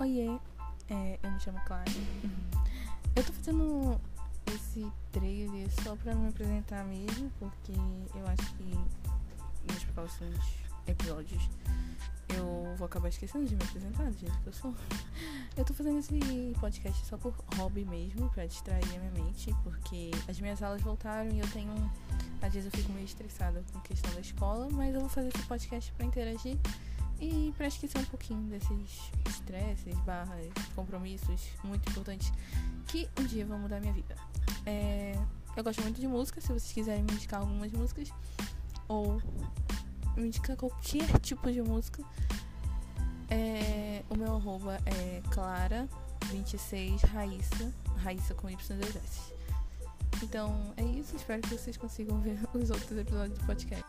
Oiê, é, eu me chamo Clara. Eu tô fazendo esse trailer só pra me apresentar mesmo, porque eu acho que nos próximos episódios eu vou acabar esquecendo de me apresentar do jeito que eu sou. Eu tô fazendo esse podcast só por hobby mesmo, pra distrair a minha mente, porque as minhas aulas voltaram e eu tenho. Às vezes eu fico meio estressada com questão da escola, mas eu vou fazer esse podcast pra interagir e para esquecer um pouquinho desses estresses, barras, compromissos muito importantes que um dia vão mudar minha vida. É, eu gosto muito de música, se vocês quiserem me indicar algumas músicas ou me indicar qualquer tipo de música, é, o meu arroba é clara26 raíssa, raíssa com y2s. Então é isso, espero que vocês consigam ver os outros episódios do podcast.